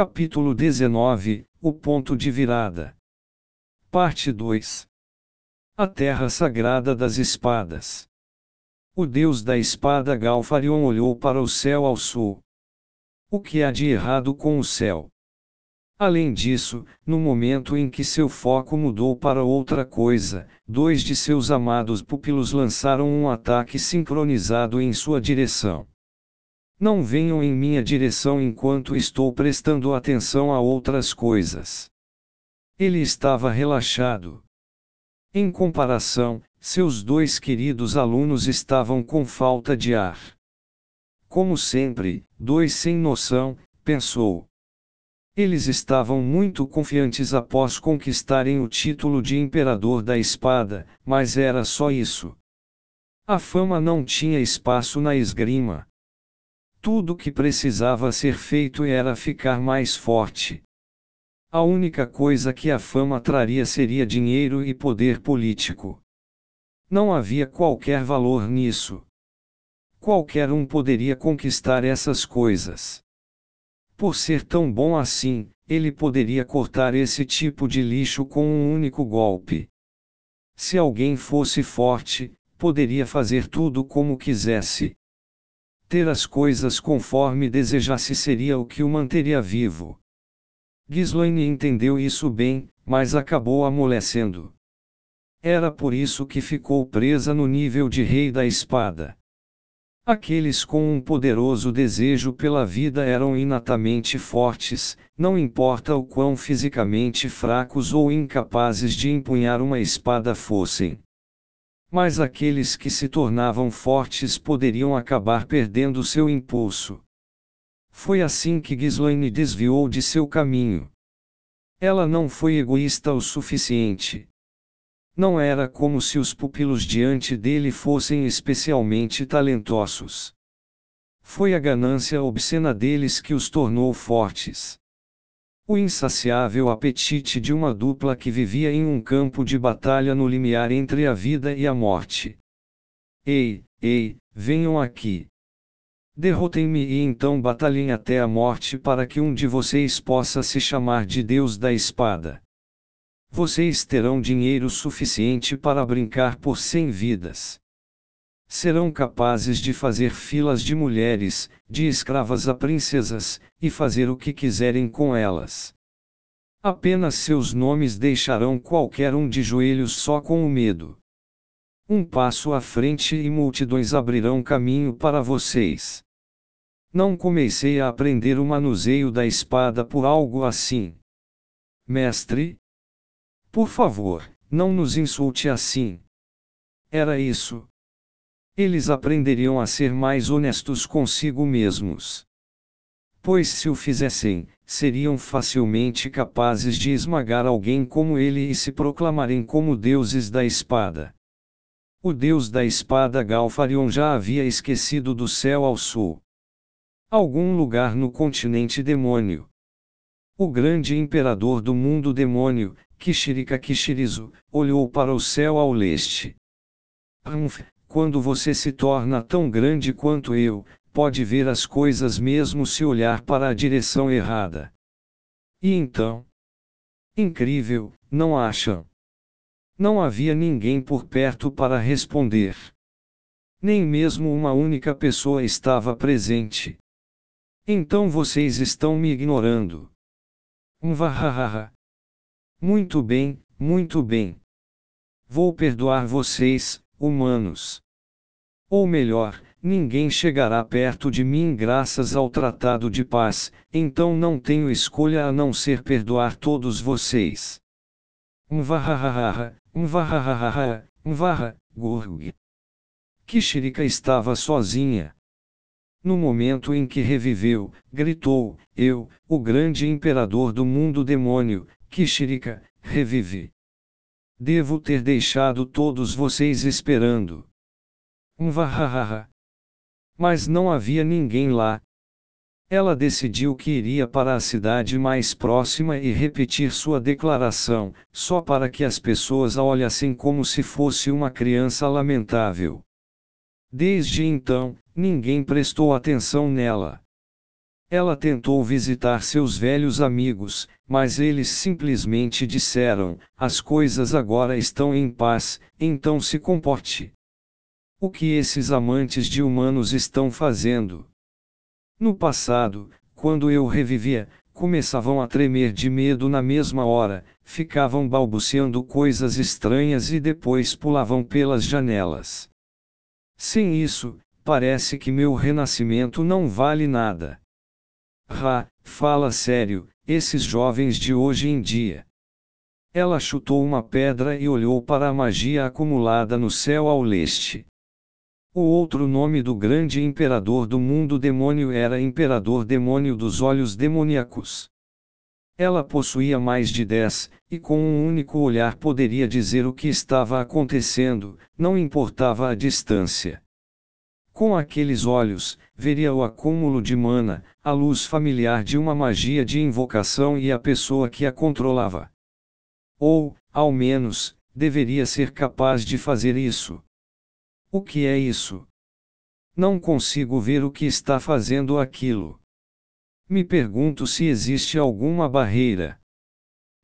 Capítulo 19 O ponto de virada. Parte 2 A Terra Sagrada das Espadas. O deus da espada Galfarion olhou para o céu ao sul. O que há de errado com o céu? Além disso, no momento em que seu foco mudou para outra coisa, dois de seus amados pupilos lançaram um ataque sincronizado em sua direção. Não venham em minha direção enquanto estou prestando atenção a outras coisas. Ele estava relaxado. Em comparação, seus dois queridos alunos estavam com falta de ar. Como sempre, dois sem noção, pensou. Eles estavam muito confiantes após conquistarem o título de Imperador da Espada, mas era só isso. A fama não tinha espaço na esgrima. Tudo que precisava ser feito era ficar mais forte. A única coisa que a fama traria seria dinheiro e poder político. Não havia qualquer valor nisso. Qualquer um poderia conquistar essas coisas. Por ser tão bom assim, ele poderia cortar esse tipo de lixo com um único golpe. Se alguém fosse forte, poderia fazer tudo como quisesse. Ter as coisas conforme desejasse seria o que o manteria vivo. Ghislaine entendeu isso bem, mas acabou amolecendo. Era por isso que ficou presa no nível de rei da espada. Aqueles com um poderoso desejo pela vida eram inatamente fortes, não importa o quão fisicamente fracos ou incapazes de empunhar uma espada fossem. Mas aqueles que se tornavam fortes poderiam acabar perdendo seu impulso. Foi assim que Ghislaine desviou de seu caminho. Ela não foi egoísta o suficiente. Não era como se os pupilos diante dele fossem especialmente talentosos. Foi a ganância obscena deles que os tornou fortes. O insaciável apetite de uma dupla que vivia em um campo de batalha no limiar entre a vida e a morte. Ei, ei, venham aqui. Derrotem-me e então batalhem até a morte para que um de vocês possa se chamar de Deus da Espada. Vocês terão dinheiro suficiente para brincar por cem vidas serão capazes de fazer filas de mulheres, de escravas a princesas, e fazer o que quiserem com elas. Apenas seus nomes deixarão qualquer um de joelhos só com o medo. Um passo à frente e multidões abrirão caminho para vocês. Não comecei a aprender o manuseio da espada por algo assim. Mestre? Por favor, não nos insulte assim. Era isso, eles aprenderiam a ser mais honestos consigo mesmos. Pois se o fizessem, seriam facilmente capazes de esmagar alguém como ele e se proclamarem como deuses da espada. O deus da espada Galfarion já havia esquecido do céu ao sul. Algum lugar no continente demônio. O grande imperador do mundo demônio, Kishirika Kishirizu, olhou para o céu ao leste. Quando você se torna tão grande quanto eu, pode ver as coisas mesmo se olhar para a direção errada. E então? Incrível, não acham? Não havia ninguém por perto para responder. Nem mesmo uma única pessoa estava presente. Então vocês estão me ignorando. Um vahahaha. Muito bem, muito bem. Vou perdoar vocês, humanos. Ou melhor, ninguém chegará perto de mim graças ao tratado de paz, então não tenho escolha a não ser perdoar todos vocês. Mvahahaha, mvahahaha, mvaha, gurg. Kishirika estava sozinha. No momento em que reviveu, gritou: Eu, o grande imperador do mundo demônio, Kishirika, revive. Devo ter deixado todos vocês esperando. Um vahahaha. Mas não havia ninguém lá. Ela decidiu que iria para a cidade mais próxima e repetir sua declaração, só para que as pessoas a olhassem como se fosse uma criança lamentável. Desde então, ninguém prestou atenção nela. Ela tentou visitar seus velhos amigos, mas eles simplesmente disseram: as coisas agora estão em paz, então se comporte. O que esses amantes de humanos estão fazendo? No passado, quando eu revivia, começavam a tremer de medo na mesma hora, ficavam balbuciando coisas estranhas e depois pulavam pelas janelas. Sem isso, parece que meu renascimento não vale nada. Ra, fala sério, esses jovens de hoje em dia. Ela chutou uma pedra e olhou para a magia acumulada no céu ao leste. O outro nome do grande imperador do mundo demônio era Imperador Demônio dos Olhos Demoníacos. Ela possuía mais de dez, e com um único olhar poderia dizer o que estava acontecendo, não importava a distância. Com aqueles olhos, veria o acúmulo de mana, a luz familiar de uma magia de invocação e a pessoa que a controlava. Ou, ao menos, deveria ser capaz de fazer isso. O que é isso? Não consigo ver o que está fazendo aquilo. Me pergunto se existe alguma barreira.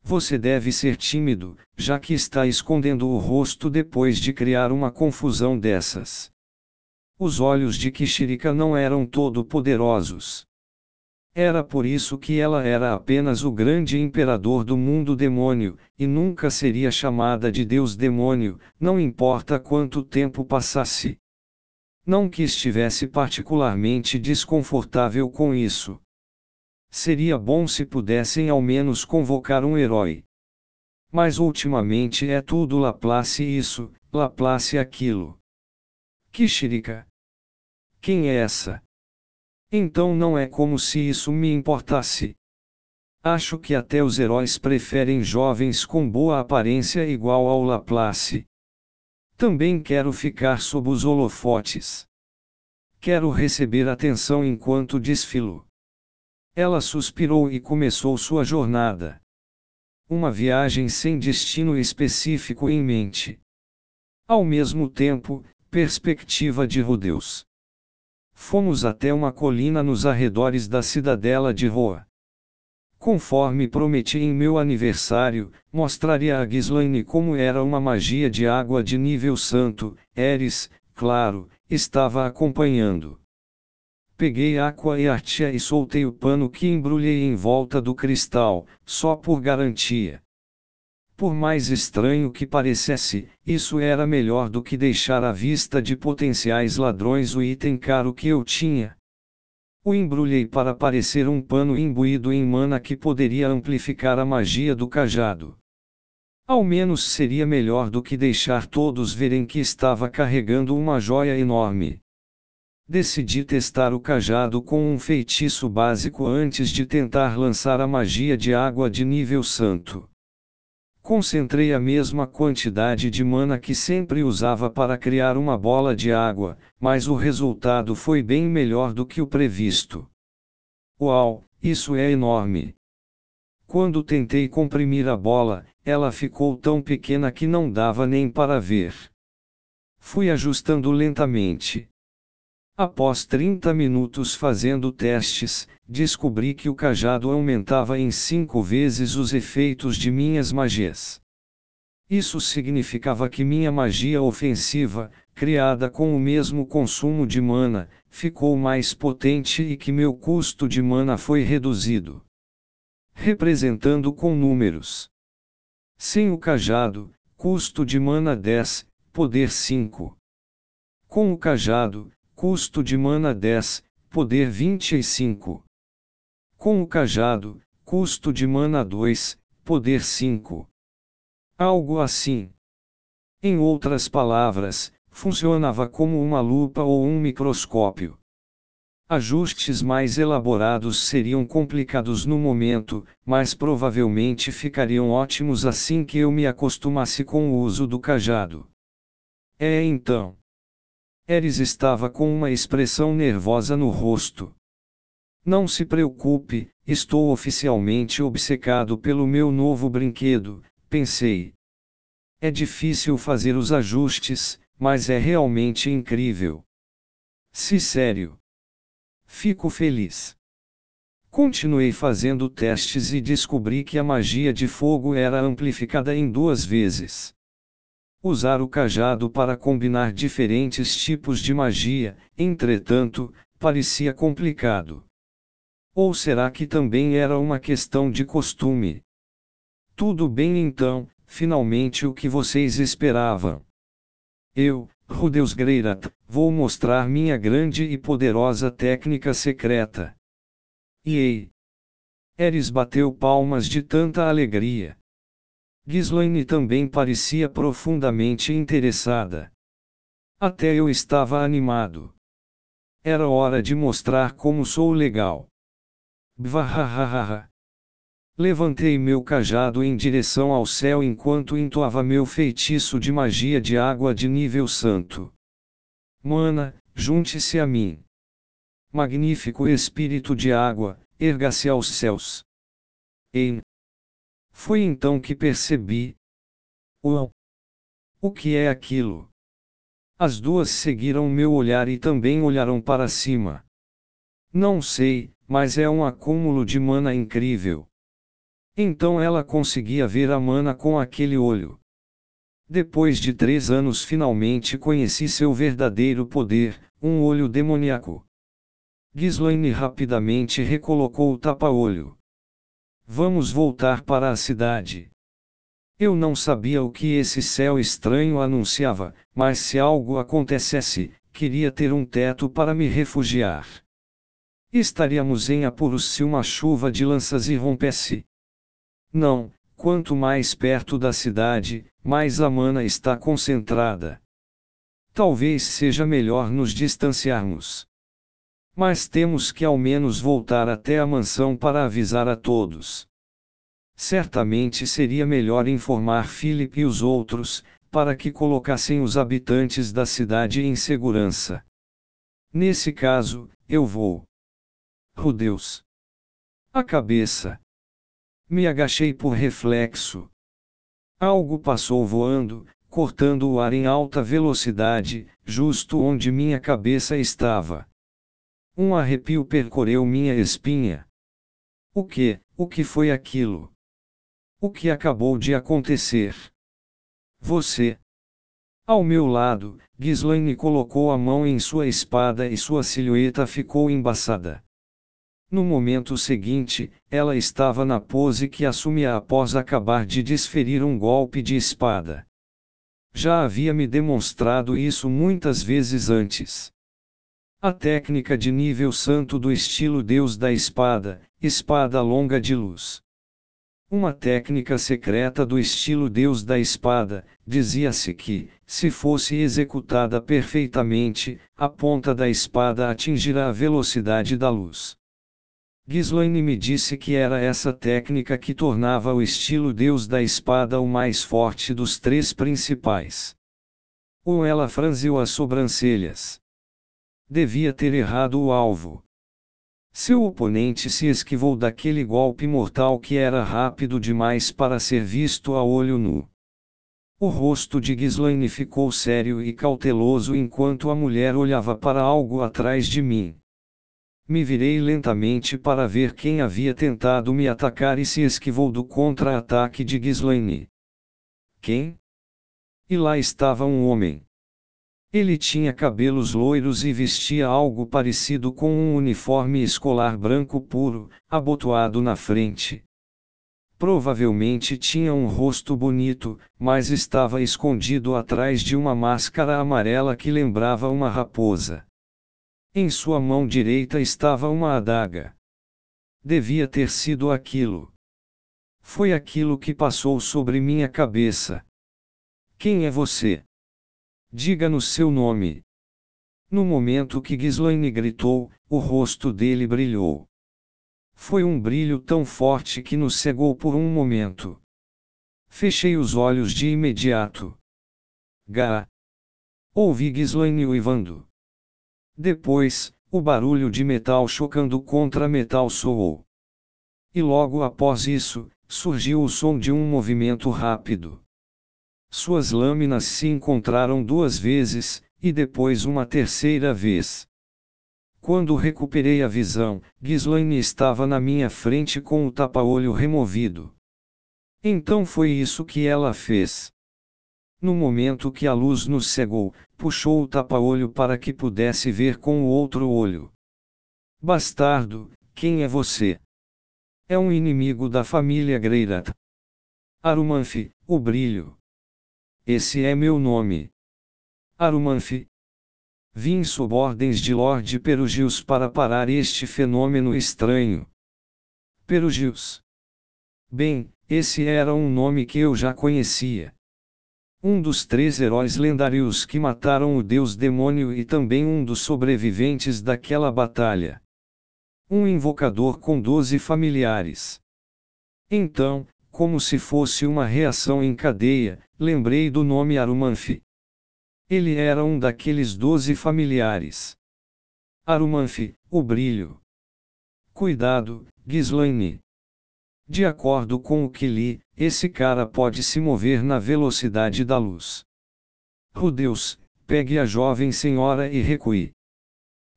Você deve ser tímido, já que está escondendo o rosto depois de criar uma confusão dessas. Os olhos de Kishirika não eram todo-poderosos. Era por isso que ela era apenas o grande imperador do mundo demônio, e nunca seria chamada de Deus demônio, não importa quanto tempo passasse. Não que estivesse particularmente desconfortável com isso. Seria bom se pudessem ao menos convocar um herói. Mas ultimamente é tudo Laplace isso, Laplace aquilo. Kishirika. Quem é essa? Então não é como se isso me importasse. Acho que até os heróis preferem jovens com boa aparência igual ao Laplace. Também quero ficar sob os holofotes. Quero receber atenção enquanto desfilo. Ela suspirou e começou sua jornada. Uma viagem sem destino específico em mente. Ao mesmo tempo, Perspectiva de Rodeus. Fomos até uma colina nos arredores da cidadela de Roa. Conforme prometi em meu aniversário, mostraria a Ghislaine como era uma magia de água de nível santo, Eris, claro, estava acompanhando. Peguei aqua e artia e soltei o pano que embrulhei em volta do cristal, só por garantia. Por mais estranho que parecesse, isso era melhor do que deixar à vista de potenciais ladrões o item caro que eu tinha. O embrulhei para parecer um pano imbuído em mana que poderia amplificar a magia do cajado. Ao menos seria melhor do que deixar todos verem que estava carregando uma joia enorme. Decidi testar o cajado com um feitiço básico antes de tentar lançar a magia de água de nível santo. Concentrei a mesma quantidade de mana que sempre usava para criar uma bola de água, mas o resultado foi bem melhor do que o previsto. Uau, isso é enorme! Quando tentei comprimir a bola, ela ficou tão pequena que não dava nem para ver. Fui ajustando lentamente. Após 30 minutos fazendo testes, descobri que o cajado aumentava em cinco vezes os efeitos de minhas magias. Isso significava que minha magia ofensiva, criada com o mesmo consumo de mana, ficou mais potente e que meu custo de mana foi reduzido. Representando com números. Sem o cajado, custo de mana 10, poder 5. Com o cajado, Custo de mana 10, poder 25. Com o cajado, custo de mana 2, poder 5. Algo assim. Em outras palavras, funcionava como uma lupa ou um microscópio. Ajustes mais elaborados seriam complicados no momento, mas provavelmente ficariam ótimos assim que eu me acostumasse com o uso do cajado. É então. Eris estava com uma expressão nervosa no rosto. Não se preocupe, estou oficialmente obcecado pelo meu novo brinquedo, pensei. É difícil fazer os ajustes, mas é realmente incrível. Se sério. Fico feliz. Continuei fazendo testes e descobri que a magia de fogo era amplificada em duas vezes. Usar o cajado para combinar diferentes tipos de magia, entretanto, parecia complicado. Ou será que também era uma questão de costume? Tudo bem então, finalmente o que vocês esperavam. Eu, Rudeus Greirat, vou mostrar minha grande e poderosa técnica secreta. E ei! Eris bateu palmas de tanta alegria. Ghislaine também parecia profundamente interessada. Até eu estava animado. Era hora de mostrar como sou legal. Bvahahaha. Levantei meu cajado em direção ao céu enquanto entoava meu feitiço de magia de água de nível santo. Mana, junte-se a mim magnífico espírito de água, erga-se aos céus. E foi então que percebi. Uau! O que é aquilo? As duas seguiram meu olhar e também olharam para cima. Não sei, mas é um acúmulo de mana incrível. Então ela conseguia ver a mana com aquele olho. Depois de três anos finalmente conheci seu verdadeiro poder, um olho demoníaco. Ghislaine rapidamente recolocou o tapa-olho. Vamos voltar para a cidade. Eu não sabia o que esse céu estranho anunciava, mas se algo acontecesse, queria ter um teto para me refugiar. Estaríamos em apuros se uma chuva de lanças irrompesse. Não, quanto mais perto da cidade, mais a mana está concentrada. Talvez seja melhor nos distanciarmos. Mas temos que ao menos voltar até a mansão para avisar a todos. Certamente seria melhor informar Philip e os outros, para que colocassem os habitantes da cidade em segurança. Nesse caso, eu vou. Oh Deus! A cabeça. Me agachei por reflexo. Algo passou voando, cortando o ar em alta velocidade, justo onde minha cabeça estava. Um arrepio percorreu minha espinha. O que, o que foi aquilo? O que acabou de acontecer? Você. Ao meu lado, Ghislaine colocou a mão em sua espada e sua silhueta ficou embaçada. No momento seguinte, ela estava na pose que assumia após acabar de desferir um golpe de espada. Já havia me demonstrado isso muitas vezes antes. A técnica de nível santo do estilo Deus da Espada, espada longa de luz. Uma técnica secreta do estilo Deus da Espada, dizia-se que, se fosse executada perfeitamente, a ponta da espada atingirá a velocidade da luz. Ghislaine me disse que era essa técnica que tornava o estilo Deus da Espada o mais forte dos três principais. Ou ela franziu as sobrancelhas devia ter errado o alvo. Seu oponente se esquivou daquele golpe mortal que era rápido demais para ser visto a olho nu. O rosto de Ghislaine ficou sério e cauteloso enquanto a mulher olhava para algo atrás de mim. Me virei lentamente para ver quem havia tentado me atacar e se esquivou do contra-ataque de Ghislaine. Quem? E lá estava um homem. Ele tinha cabelos loiros e vestia algo parecido com um uniforme escolar branco puro, abotoado na frente. Provavelmente tinha um rosto bonito, mas estava escondido atrás de uma máscara amarela que lembrava uma raposa. Em sua mão direita estava uma adaga. Devia ter sido aquilo. Foi aquilo que passou sobre minha cabeça. Quem é você? Diga-nos seu nome. No momento que Ghislaine gritou, o rosto dele brilhou. Foi um brilho tão forte que nos cegou por um momento. Fechei os olhos de imediato. Gá! Ouvi Ghislaine uivando. Depois, o barulho de metal chocando contra metal soou. E logo após isso, surgiu o som de um movimento rápido. Suas lâminas se encontraram duas vezes, e depois uma terceira vez. Quando recuperei a visão, Ghislaine estava na minha frente com o tapa-olho removido. Então foi isso que ela fez. No momento que a luz nos cegou, puxou o tapa-olho para que pudesse ver com o outro olho. Bastardo, quem é você? É um inimigo da família Greirat. Arumanfi, o brilho. Esse é meu nome. Arumanfi. Vim sob ordens de Lord Perugius para parar este fenômeno estranho. Perugius. Bem, esse era um nome que eu já conhecia. Um dos três heróis lendários que mataram o deus demônio e também um dos sobreviventes daquela batalha. Um invocador com doze familiares. Então, como se fosse uma reação em cadeia, lembrei do nome Arumanfi. Ele era um daqueles doze familiares. Arumanfi, o brilho. Cuidado, Ghislaine. De acordo com o que li, esse cara pode se mover na velocidade da luz. Oh Deus, pegue a jovem senhora e recue.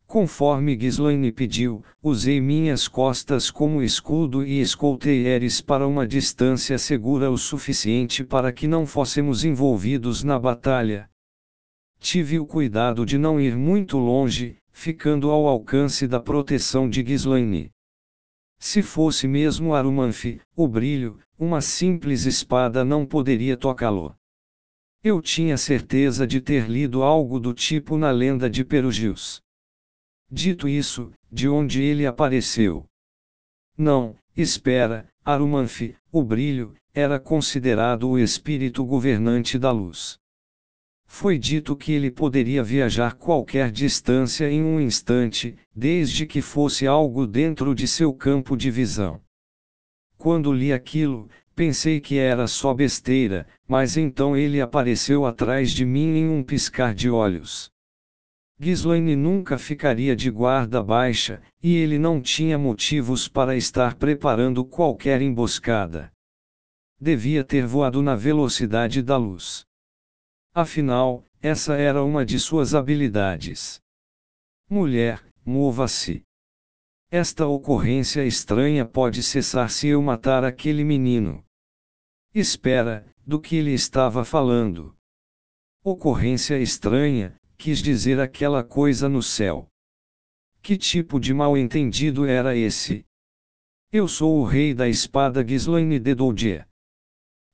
Conforme Ghislaine pediu, usei minhas costas como escudo e escoltei Eris para uma distância segura o suficiente para que não fôssemos envolvidos na batalha. Tive o cuidado de não ir muito longe, ficando ao alcance da proteção de Ghislaine. Se fosse mesmo Arumanfi, o brilho, uma simples espada não poderia tocá-lo. Eu tinha certeza de ter lido algo do tipo na lenda de Perugius. Dito isso, de onde ele apareceu? Não, espera, Arumanfi, o brilho, era considerado o espírito governante da luz. Foi dito que ele poderia viajar qualquer distância em um instante, desde que fosse algo dentro de seu campo de visão. Quando li aquilo, pensei que era só besteira, mas então ele apareceu atrás de mim em um piscar de olhos. Ghislaine nunca ficaria de guarda baixa, e ele não tinha motivos para estar preparando qualquer emboscada. Devia ter voado na velocidade da luz. Afinal, essa era uma de suas habilidades. Mulher, mova-se. Esta ocorrência estranha pode cessar se eu matar aquele menino. Espera, do que ele estava falando. Ocorrência estranha, quis dizer aquela coisa no céu. Que tipo de mal-entendido era esse? Eu sou o rei da espada Ghislaine de Doudier.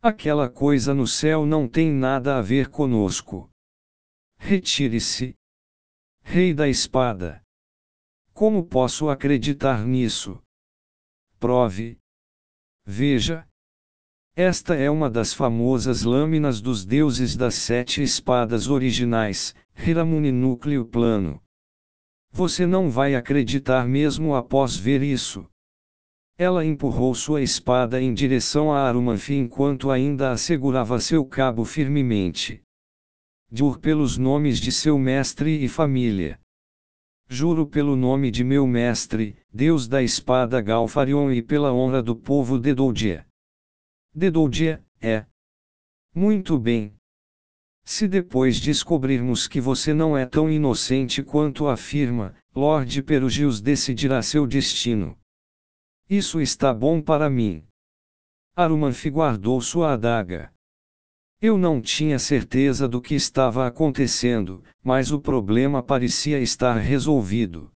Aquela coisa no céu não tem nada a ver conosco. Retire-se. Rei da espada. Como posso acreditar nisso? Prove. Veja, esta é uma das famosas lâminas dos deuses das sete espadas originais, Hiramuni Núcleo Plano. Você não vai acreditar mesmo após ver isso. Ela empurrou sua espada em direção a Arumanfi enquanto ainda assegurava seu cabo firmemente. Juro pelos nomes de seu mestre e família. Juro pelo nome de meu mestre, Deus da espada Galfarion e pela honra do povo de Doudia. Dedoudia, é. Muito bem. Se depois descobrirmos que você não é tão inocente quanto afirma, Lord Perugius decidirá seu destino. Isso está bom para mim. Arumanfi guardou sua adaga. Eu não tinha certeza do que estava acontecendo, mas o problema parecia estar resolvido.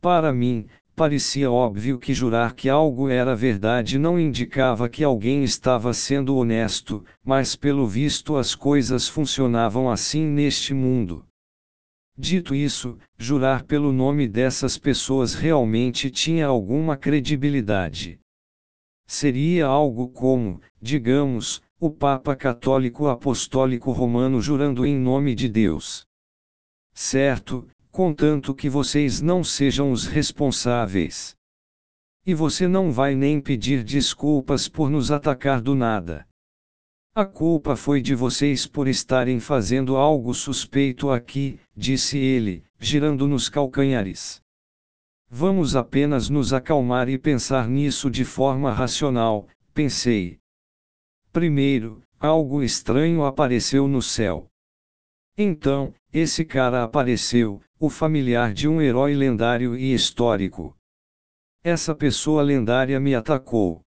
Para mim, parecia óbvio que jurar que algo era verdade não indicava que alguém estava sendo honesto, mas pelo visto as coisas funcionavam assim neste mundo. Dito isso, jurar pelo nome dessas pessoas realmente tinha alguma credibilidade. Seria algo como, digamos, o Papa Católico Apostólico Romano jurando em nome de Deus. Certo, contanto que vocês não sejam os responsáveis. E você não vai nem pedir desculpas por nos atacar do nada. A culpa foi de vocês por estarem fazendo algo suspeito aqui, disse ele, girando nos calcanhares. Vamos apenas nos acalmar e pensar nisso de forma racional, pensei. Primeiro, algo estranho apareceu no céu. Então, esse cara apareceu, o familiar de um herói lendário e histórico. Essa pessoa lendária me atacou.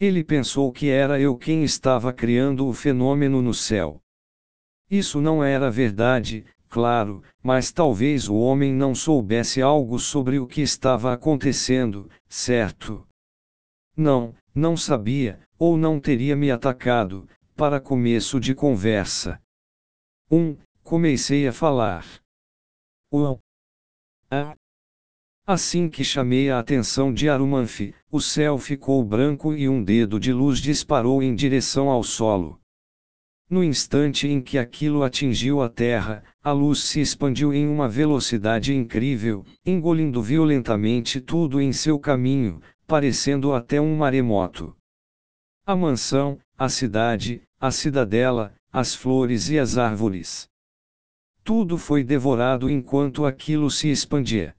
Ele pensou que era eu quem estava criando o fenômeno no céu. Isso não era verdade, claro, mas talvez o homem não soubesse algo sobre o que estava acontecendo, certo? Não, não sabia, ou não teria me atacado, para começo de conversa. 1. Um, comecei a falar. 1. Um, a. Assim que chamei a atenção de Arumanfi, o céu ficou branco e um dedo de luz disparou em direção ao solo. No instante em que aquilo atingiu a terra, a luz se expandiu em uma velocidade incrível, engolindo violentamente tudo em seu caminho, parecendo até um maremoto. A mansão, a cidade, a cidadela, as flores e as árvores. Tudo foi devorado enquanto aquilo se expandia.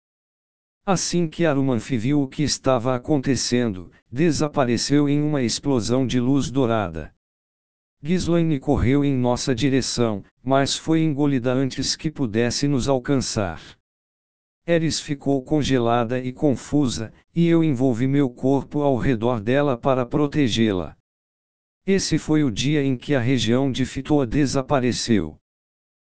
Assim que Arumanfi viu o que estava acontecendo, desapareceu em uma explosão de luz dourada. Ghislaine correu em nossa direção, mas foi engolida antes que pudesse nos alcançar. Eris ficou congelada e confusa, e eu envolvi meu corpo ao redor dela para protegê-la. Esse foi o dia em que a região de Fitoa desapareceu.